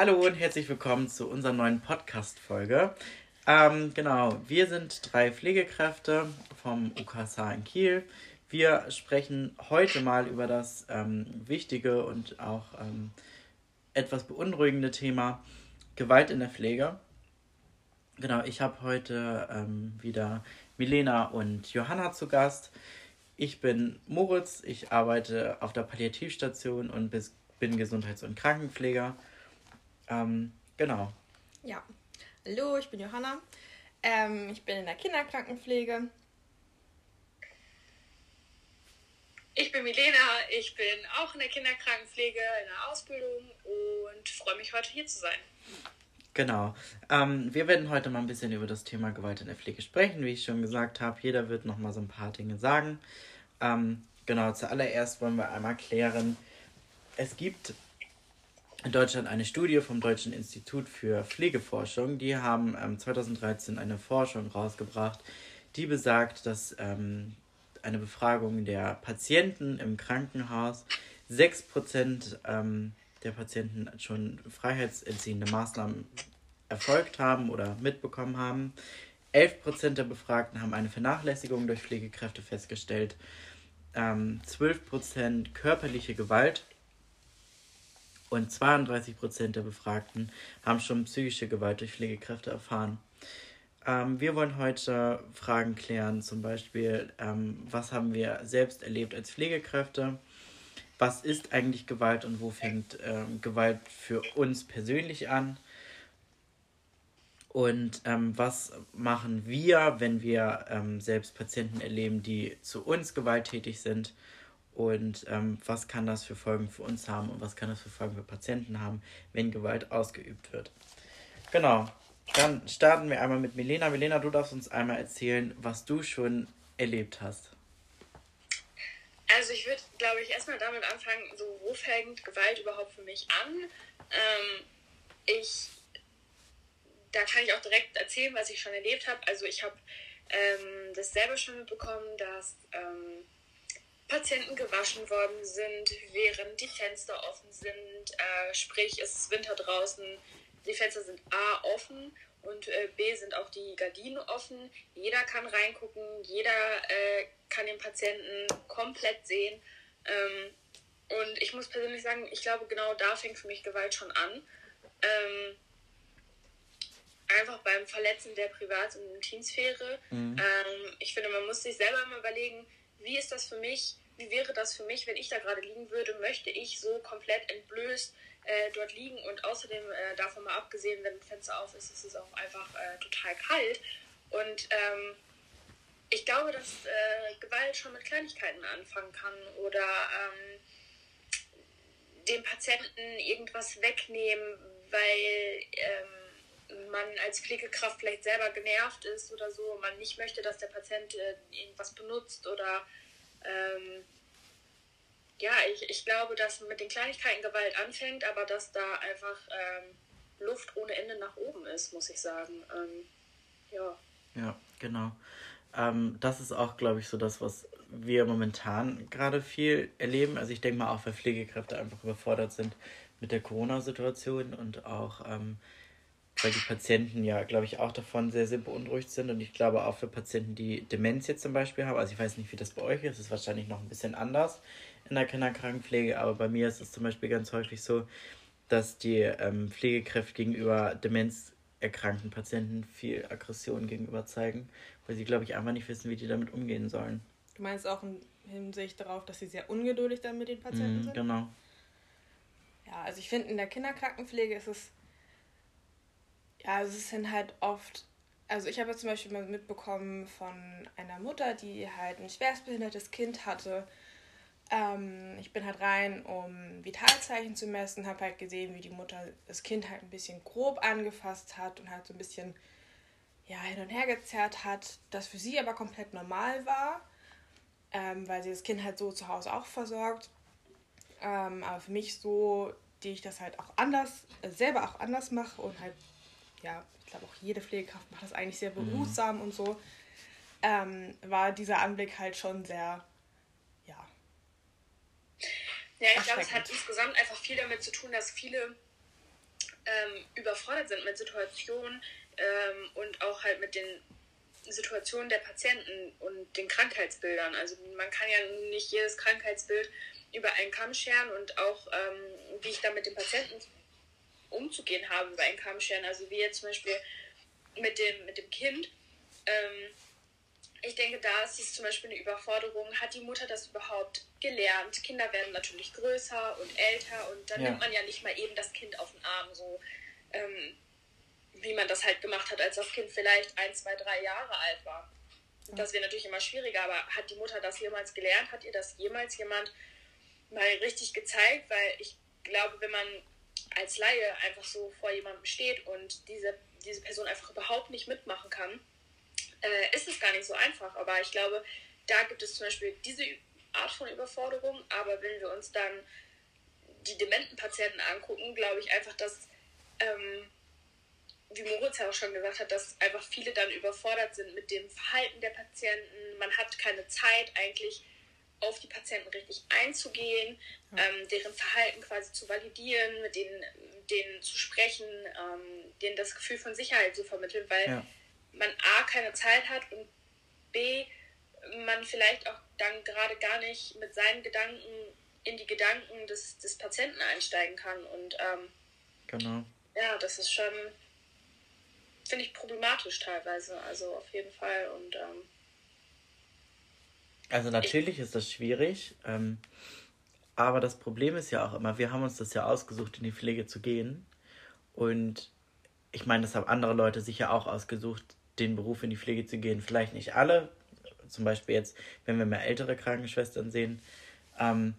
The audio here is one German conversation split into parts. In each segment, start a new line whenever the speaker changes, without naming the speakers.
Hallo und herzlich willkommen zu unserer neuen Podcast-Folge. Ähm, genau, wir sind drei Pflegekräfte vom UKSA in Kiel. Wir sprechen heute mal über das ähm, wichtige und auch ähm, etwas beunruhigende Thema Gewalt in der Pflege. Genau, ich habe heute ähm, wieder Milena und Johanna zu Gast. Ich bin Moritz, ich arbeite auf der Palliativstation und bin Gesundheits- und Krankenpfleger. Ähm, genau.
Ja, hallo, ich bin Johanna. Ähm, ich bin in der Kinderkrankenpflege.
Ich bin Milena, ich bin auch in der Kinderkrankenpflege in der Ausbildung und freue mich heute hier zu sein.
Genau. Ähm, wir werden heute mal ein bisschen über das Thema Gewalt in der Pflege sprechen. Wie ich schon gesagt habe, jeder wird noch mal so ein paar Dinge sagen. Ähm, genau, zuallererst wollen wir einmal klären, es gibt in Deutschland eine Studie vom Deutschen Institut für Pflegeforschung. Die haben ähm, 2013 eine Forschung rausgebracht, die besagt, dass ähm, eine Befragung der Patienten im Krankenhaus 6% ähm, der Patienten schon freiheitsentziehende Maßnahmen erfolgt haben oder mitbekommen haben. 11% der Befragten haben eine Vernachlässigung durch Pflegekräfte festgestellt. Ähm, 12% körperliche Gewalt und 32% der Befragten haben schon psychische Gewalt durch Pflegekräfte erfahren. Ähm, wir wollen heute Fragen klären, zum Beispiel, ähm, was haben wir selbst erlebt als Pflegekräfte? Was ist eigentlich Gewalt und wo fängt ähm, Gewalt für uns persönlich an? Und ähm, was machen wir, wenn wir ähm, selbst Patienten erleben, die zu uns gewalttätig sind? Und ähm, was kann das für Folgen für uns haben und was kann das für Folgen für Patienten haben, wenn Gewalt ausgeübt wird? Genau, dann starten wir einmal mit Milena. Milena, du darfst uns einmal erzählen, was du schon erlebt hast.
Also ich würde, glaube ich, erstmal damit anfangen, so wo fängt Gewalt überhaupt für mich an? Ähm, ich, da kann ich auch direkt erzählen, was ich schon erlebt habe. Also ich habe ähm, das selber schon mitbekommen, dass ähm, Patienten gewaschen worden sind, während die Fenster offen sind. Äh, sprich, es ist Winter draußen, die Fenster sind A offen und äh, B sind auch die Gardinen offen. Jeder kann reingucken, jeder äh, kann den Patienten komplett sehen. Ähm, und ich muss persönlich sagen, ich glaube, genau da fängt für mich Gewalt schon an. Ähm, einfach beim Verletzen der Privat- und Intimsphäre. Mhm. Ähm, ich finde, man muss sich selber immer überlegen, wie ist das für mich, wie wäre das für mich, wenn ich da gerade liegen würde, möchte ich so komplett entblößt äh, dort liegen und außerdem äh, davon mal abgesehen, wenn ein Fenster auf ist, ist es auch einfach äh, total kalt. Und ähm, ich glaube, dass äh, Gewalt schon mit Kleinigkeiten anfangen kann oder ähm, dem Patienten irgendwas wegnehmen, weil ähm, man als Pflegekraft vielleicht selber genervt ist oder so, man nicht möchte, dass der Patient äh, irgendwas benutzt oder ähm, ja, ich, ich glaube, dass mit den Kleinigkeiten Gewalt anfängt, aber dass da einfach ähm, Luft ohne Ende nach oben ist, muss ich sagen. Ähm, ja.
Ja, genau. Ähm, das ist auch, glaube ich, so das, was wir momentan gerade viel erleben. Also ich denke mal auch, weil Pflegekräfte einfach überfordert sind mit der Corona-Situation und auch ähm, weil die Patienten ja, glaube ich, auch davon sehr, sehr beunruhigt sind. Und ich glaube auch für Patienten, die Demenz jetzt zum Beispiel haben, also ich weiß nicht, wie das bei euch ist, ist wahrscheinlich noch ein bisschen anders in der Kinderkrankenpflege, aber bei mir ist es zum Beispiel ganz häufig so, dass die ähm, Pflegekräfte gegenüber demenzerkrankten Patienten viel Aggression gegenüber zeigen, weil sie, glaube ich, einfach nicht wissen, wie die damit umgehen sollen.
Du meinst auch in Hinsicht darauf, dass sie sehr ungeduldig dann mit den Patienten mm, sind?
Genau.
Ja, also ich finde, in der Kinderkrankenpflege ist es ja, es sind halt oft, also ich habe zum Beispiel mal mitbekommen von einer Mutter, die halt ein schwerstbehindertes Kind hatte. Ähm, ich bin halt rein, um Vitalzeichen zu messen, habe halt gesehen, wie die Mutter das Kind halt ein bisschen grob angefasst hat und halt so ein bisschen ja, hin und her gezerrt hat, das für sie aber komplett normal war, ähm, weil sie das Kind halt so zu Hause auch versorgt. Ähm, aber für mich so, die ich das halt auch anders, äh, selber auch anders mache und halt ja, ich glaube auch jede Pflegekraft macht das eigentlich sehr mhm. behutsam mhm. und so, ähm, war dieser Anblick halt schon sehr, ja.
Ja, ich glaube, es hat insgesamt einfach viel damit zu tun, dass viele ähm, überfordert sind mit Situationen ähm, und auch halt mit den Situationen der Patienten und den Krankheitsbildern. Also man kann ja nicht jedes Krankheitsbild über einen Kamm scheren und auch ähm, wie ich da mit dem Patienten umzugehen habe über einen Kamm scheren. Also wie jetzt zum Beispiel mit dem, mit dem Kind. Ähm, ich denke, da ist es zum Beispiel eine Überforderung. Hat die Mutter das überhaupt gelernt? Kinder werden natürlich größer und älter und dann ja. nimmt man ja nicht mal eben das Kind auf den Arm, so ähm, wie man das halt gemacht hat, als das Kind vielleicht ein, zwei, drei Jahre alt war. Das wäre natürlich immer schwieriger, aber hat die Mutter das jemals gelernt? Hat ihr das jemals jemand mal richtig gezeigt? Weil ich glaube, wenn man als Laie einfach so vor jemandem steht und diese, diese Person einfach überhaupt nicht mitmachen kann, äh, ist es gar nicht so einfach. Aber ich glaube, da gibt es zum Beispiel diese Art von Überforderung. Aber wenn wir uns dann die dementen Patienten angucken, glaube ich einfach, dass, ähm, wie Moritz ja auch schon gesagt hat, dass einfach viele dann überfordert sind mit dem Verhalten der Patienten. Man hat keine Zeit eigentlich auf die Patienten richtig einzugehen, ähm, deren Verhalten quasi zu validieren, mit denen, denen zu sprechen, ähm, denen das Gefühl von Sicherheit zu vermitteln, weil ja man A keine Zeit hat und B man vielleicht auch dann gerade gar nicht mit seinen Gedanken in die Gedanken des, des Patienten einsteigen kann. Und ähm, genau. ja, das ist schon, finde ich, problematisch teilweise. Also auf jeden Fall. Und ähm,
also natürlich ich, ist das schwierig. Ähm, aber das Problem ist ja auch immer, wir haben uns das ja ausgesucht, in die Pflege zu gehen. Und ich meine, das haben andere Leute sich ja auch ausgesucht, den Beruf in die Pflege zu gehen. Vielleicht nicht alle, zum Beispiel jetzt, wenn wir mehr ältere Krankenschwestern sehen. Ähm,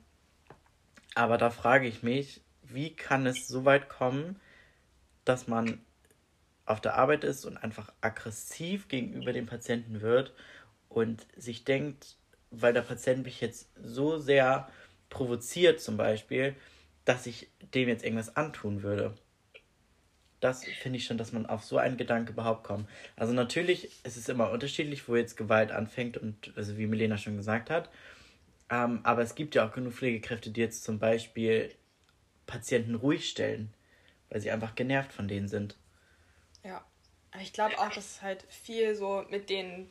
aber da frage ich mich, wie kann es so weit kommen, dass man auf der Arbeit ist und einfach aggressiv gegenüber dem Patienten wird und sich denkt, weil der Patient mich jetzt so sehr provoziert zum Beispiel, dass ich dem jetzt irgendwas antun würde das finde ich schon, dass man auf so einen Gedanke überhaupt kommt. Also natürlich ist es immer unterschiedlich, wo jetzt Gewalt anfängt und also wie Milena schon gesagt hat. Ähm, aber es gibt ja auch genug Pflegekräfte, die jetzt zum Beispiel Patienten ruhig stellen, weil sie einfach genervt von denen sind.
Ja, ich glaube auch, dass halt viel so mit den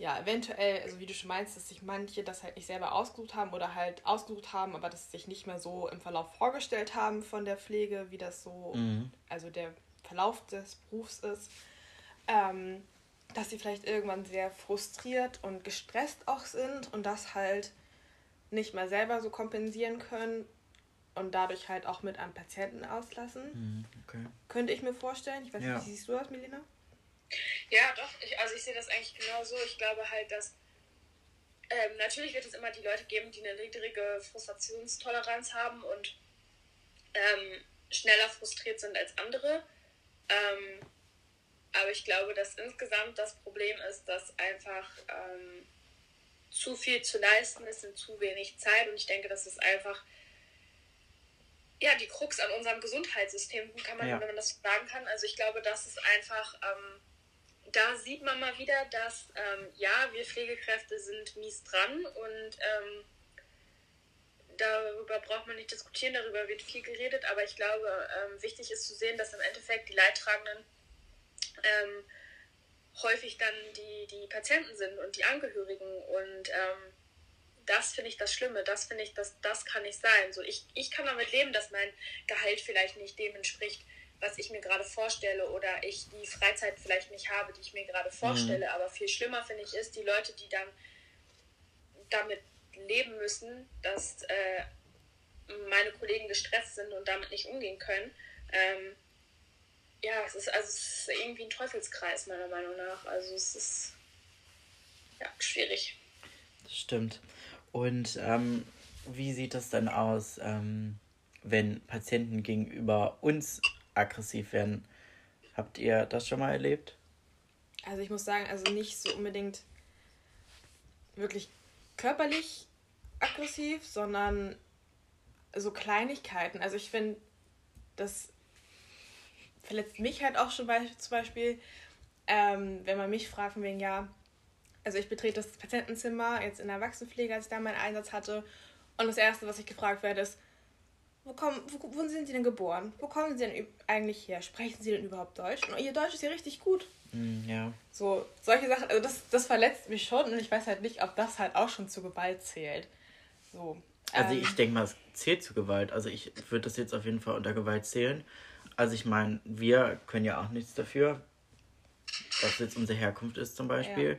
ja, eventuell, also wie du schon meinst, dass sich manche das halt nicht selber ausgesucht haben oder halt ausgesucht haben, aber das sich nicht mehr so im Verlauf vorgestellt haben von der Pflege, wie das so, mhm. also der Verlauf des Berufs ist. Ähm, dass sie vielleicht irgendwann sehr frustriert und gestresst auch sind und das halt nicht mehr selber so kompensieren können und dadurch halt auch mit an Patienten auslassen. Mhm, okay. Könnte ich mir vorstellen. Ich weiß nicht, wie siehst du das, Melina?
Ja, doch. Ich, also ich sehe das eigentlich genauso. Ich glaube halt, dass ähm, natürlich wird es immer die Leute geben, die eine niedrige Frustrationstoleranz haben und ähm, schneller frustriert sind als andere. Ähm, aber ich glaube, dass insgesamt das Problem ist, dass einfach ähm, zu viel zu leisten ist in zu wenig Zeit. Und ich denke, das ist einfach ja, die Krux an unserem Gesundheitssystem, kann man, ja. wenn man das sagen kann. Also ich glaube, das ist einfach ähm, da sieht man mal wieder, dass ähm, ja, wir Pflegekräfte sind mies dran und ähm, darüber braucht man nicht diskutieren, darüber wird viel geredet, aber ich glaube, ähm, wichtig ist zu sehen, dass im Endeffekt die Leidtragenden ähm, häufig dann die, die Patienten sind und die Angehörigen und ähm, das finde ich das Schlimme, das finde ich, das, das kann nicht sein. So, ich, ich kann damit leben, dass mein Gehalt vielleicht nicht dem entspricht, was ich mir gerade vorstelle oder ich die Freizeit vielleicht nicht habe, die ich mir gerade vorstelle. Mhm. Aber viel schlimmer finde ich ist, die Leute, die dann damit leben müssen, dass äh, meine Kollegen gestresst sind und damit nicht umgehen können. Ähm, ja, es ist, also es ist irgendwie ein Teufelskreis, meiner Meinung nach. Also es ist ja, schwierig.
Das stimmt. Und ähm, wie sieht das dann aus, ähm, wenn Patienten gegenüber uns aggressiv werden. Habt ihr das schon mal erlebt?
Also ich muss sagen, also nicht so unbedingt wirklich körperlich aggressiv, sondern so Kleinigkeiten. Also ich finde, das verletzt mich halt auch schon bei, zum Beispiel, ähm, wenn man mich fragt von wegen, ja, also ich betrete das Patientenzimmer jetzt in der Erwachsenenpflege, als ich da meinen Einsatz hatte. Und das Erste, was ich gefragt werde, ist, wo, kommen, wo, wo sind Sie denn geboren? Wo kommen Sie denn eigentlich her? Sprechen Sie denn überhaupt Deutsch? Und Ihr Deutsch ist ja richtig gut.
Mm, ja.
So, solche Sachen, also das, das verletzt mich schon und ich weiß halt nicht, ob das halt auch schon zu Gewalt zählt. So.
Also ähm, ich denke mal, es zählt zu Gewalt. Also ich würde das jetzt auf jeden Fall unter Gewalt zählen. Also ich meine, wir können ja auch nichts dafür, was jetzt unsere Herkunft ist zum Beispiel.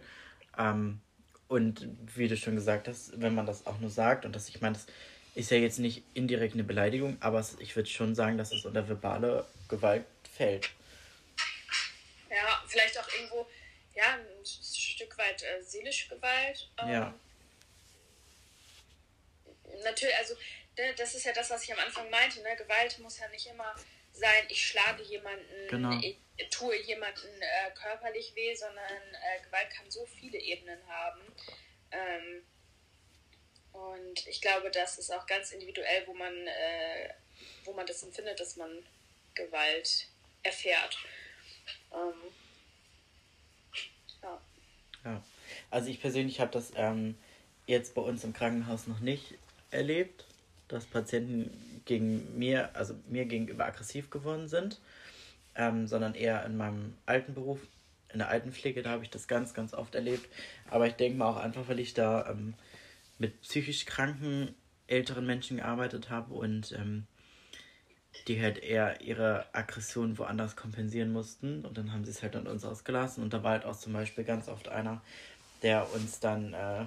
Ja. Ähm, und wie du schon gesagt hast, wenn man das auch nur sagt, und das, ich meine, das ist ja jetzt nicht indirekt eine Beleidigung, aber ich würde schon sagen, dass es unter verbale Gewalt fällt.
Ja, vielleicht auch irgendwo, ja, ein Stück weit äh, seelische Gewalt. Ähm, ja. Natürlich, also ne, das ist ja das, was ich am Anfang meinte, ne? Gewalt muss ja nicht immer sein, ich schlage jemanden, genau. ich tue jemanden äh, körperlich weh, sondern äh, Gewalt kann so viele Ebenen haben. Ähm, und ich glaube, das ist auch ganz individuell, wo man, äh, wo man das empfindet, dass man Gewalt erfährt. Ähm,
ja. ja. Also ich persönlich habe das ähm, jetzt bei uns im Krankenhaus noch nicht erlebt, dass Patienten gegen mir, also mir gegenüber aggressiv geworden sind, ähm, sondern eher in meinem alten Beruf, in der Altenpflege, da habe ich das ganz, ganz oft erlebt. Aber ich denke mal auch einfach, weil ich da ähm, mit psychisch kranken älteren Menschen gearbeitet habe und ähm, die halt eher ihre Aggression woanders kompensieren mussten und dann haben sie es halt an uns ausgelassen und da war halt auch zum Beispiel ganz oft einer, der uns dann äh,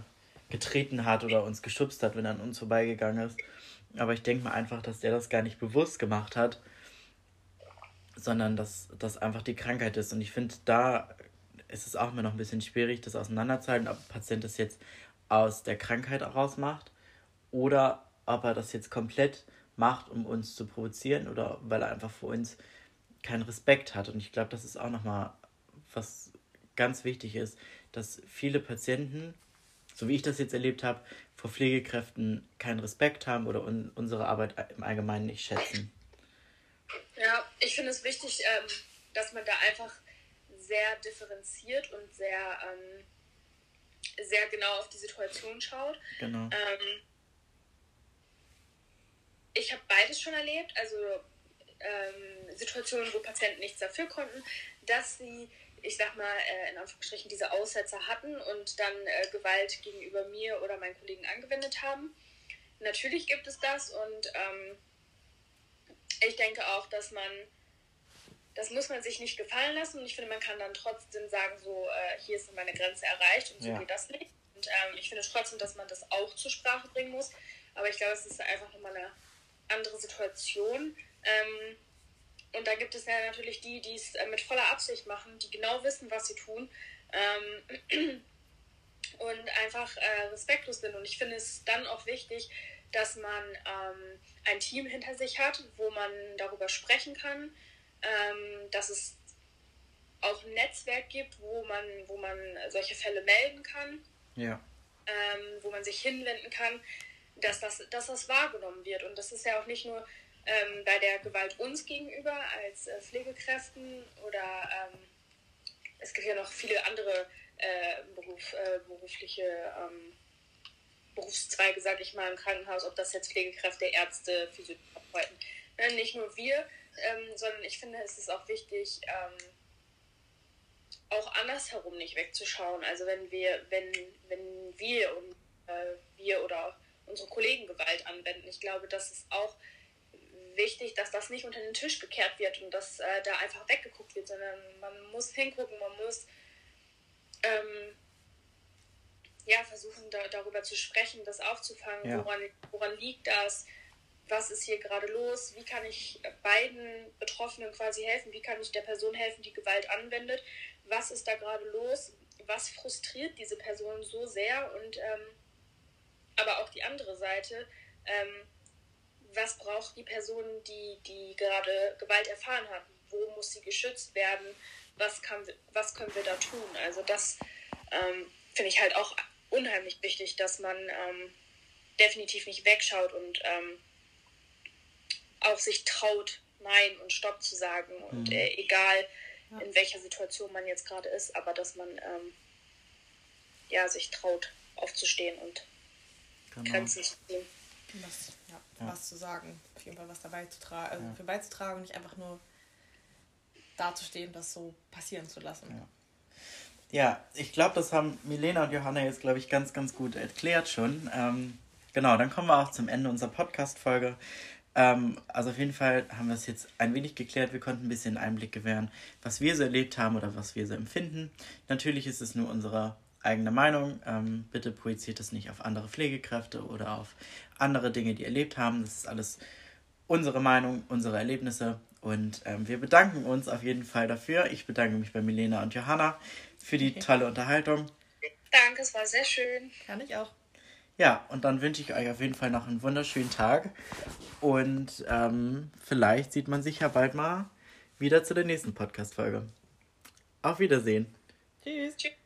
getreten hat oder uns geschubst hat, wenn er an uns vorbeigegangen ist. Aber ich denke mal einfach, dass der das gar nicht bewusst gemacht hat, sondern dass das einfach die Krankheit ist. Und ich finde, da ist es auch immer noch ein bisschen schwierig, das auseinanderzuhalten, ob der Patient das jetzt aus der Krankheit heraus macht oder ob er das jetzt komplett macht, um uns zu provozieren oder weil er einfach vor uns keinen Respekt hat. Und ich glaube, das ist auch nochmal was ganz wichtig ist, dass viele Patienten, so wie ich das jetzt erlebt habe, vor Pflegekräften keinen Respekt haben oder un unsere Arbeit im Allgemeinen nicht schätzen.
Ja, ich finde es wichtig, ähm, dass man da einfach sehr differenziert und sehr ähm, sehr genau auf die Situation schaut. Genau. Ähm, ich habe beides schon erlebt, also ähm, Situationen, wo Patienten nichts dafür konnten, dass sie, ich sag mal, äh, in Anführungsstrichen diese Aussetzer hatten und dann äh, Gewalt gegenüber mir oder meinen Kollegen angewendet haben. Natürlich gibt es das und ähm, ich denke auch, dass man das muss man sich nicht gefallen lassen und ich finde, man kann dann trotzdem sagen, so, äh, hier ist meine Grenze erreicht und so ja. geht das nicht. Und ähm, ich finde trotzdem, dass man das auch zur Sprache bringen muss, aber ich glaube, es ist einfach nochmal eine andere Situation. Ähm, und da gibt es ja natürlich die, die es äh, mit voller Absicht machen, die genau wissen, was sie tun ähm, und einfach äh, respektlos sind. Und ich finde es dann auch wichtig, dass man ähm, ein Team hinter sich hat, wo man darüber sprechen kann, ähm, dass es auch ein Netzwerk gibt, wo man, wo man solche Fälle melden kann, ja. ähm, wo man sich hinwenden kann, dass das, dass das wahrgenommen wird. Und das ist ja auch nicht nur ähm, bei der Gewalt uns gegenüber als äh, Pflegekräften oder ähm, es gibt ja noch viele andere äh, Beruf, äh, berufliche ähm, Berufszweige, sage ich mal, im Krankenhaus, ob das jetzt Pflegekräfte, Ärzte, Physiotherapeuten, ne? nicht nur wir, ähm, sondern ich finde, es ist auch wichtig, ähm, auch andersherum nicht wegzuschauen. Also wenn wir, wenn, wenn wir und äh, wir oder unsere Kollegen Gewalt anwenden, ich glaube, das ist auch wichtig, dass das nicht unter den Tisch gekehrt wird und dass äh, da einfach weggeguckt wird, sondern man muss hingucken, man muss ähm, ja, versuchen da, darüber zu sprechen, das aufzufangen, ja. woran, woran liegt das, was ist hier gerade los, wie kann ich beiden Betroffenen quasi helfen, wie kann ich der Person helfen, die Gewalt anwendet, was ist da gerade los, was frustriert diese Person so sehr? Und ähm, aber auch die andere Seite, ähm, was braucht die Person, die, die gerade Gewalt erfahren hat, wo muss sie geschützt werden, was, kann, was können wir da tun. Also das ähm, finde ich halt auch unheimlich wichtig, dass man ähm, definitiv nicht wegschaut und ähm, auch sich traut, Nein und Stopp zu sagen. Und mhm. äh, egal, ja. in welcher Situation man jetzt gerade ist, aber dass man ähm, ja, sich traut, aufzustehen und genau. Grenzen zu ziehen.
was, ja, ja. was zu sagen, auf jeden Fall was dabei zu tragen, also ja. für beizutragen und nicht einfach nur dazustehen, das so passieren zu lassen.
Ja. Ja, ich glaube, das haben Milena und Johanna jetzt, glaube ich, ganz, ganz gut erklärt schon. Ähm, genau, dann kommen wir auch zum Ende unserer Podcast-Folge. Ähm, also auf jeden Fall haben wir es jetzt ein wenig geklärt. Wir konnten ein bisschen Einblick gewähren, was wir so erlebt haben oder was wir so empfinden. Natürlich ist es nur unsere eigene Meinung. Ähm, bitte projiziert es nicht auf andere Pflegekräfte oder auf andere Dinge, die erlebt haben. Das ist alles unsere Meinung, unsere Erlebnisse. Und ähm, wir bedanken uns auf jeden Fall dafür. Ich bedanke mich bei Milena und Johanna für die tolle Unterhaltung.
Danke, es war sehr schön.
Kann ich auch.
Ja, und dann wünsche ich euch auf jeden Fall noch einen wunderschönen Tag. Und ähm, vielleicht sieht man sich ja bald mal wieder zu der nächsten Podcast-Folge. Auf Wiedersehen.
Tschüss. Tschüss.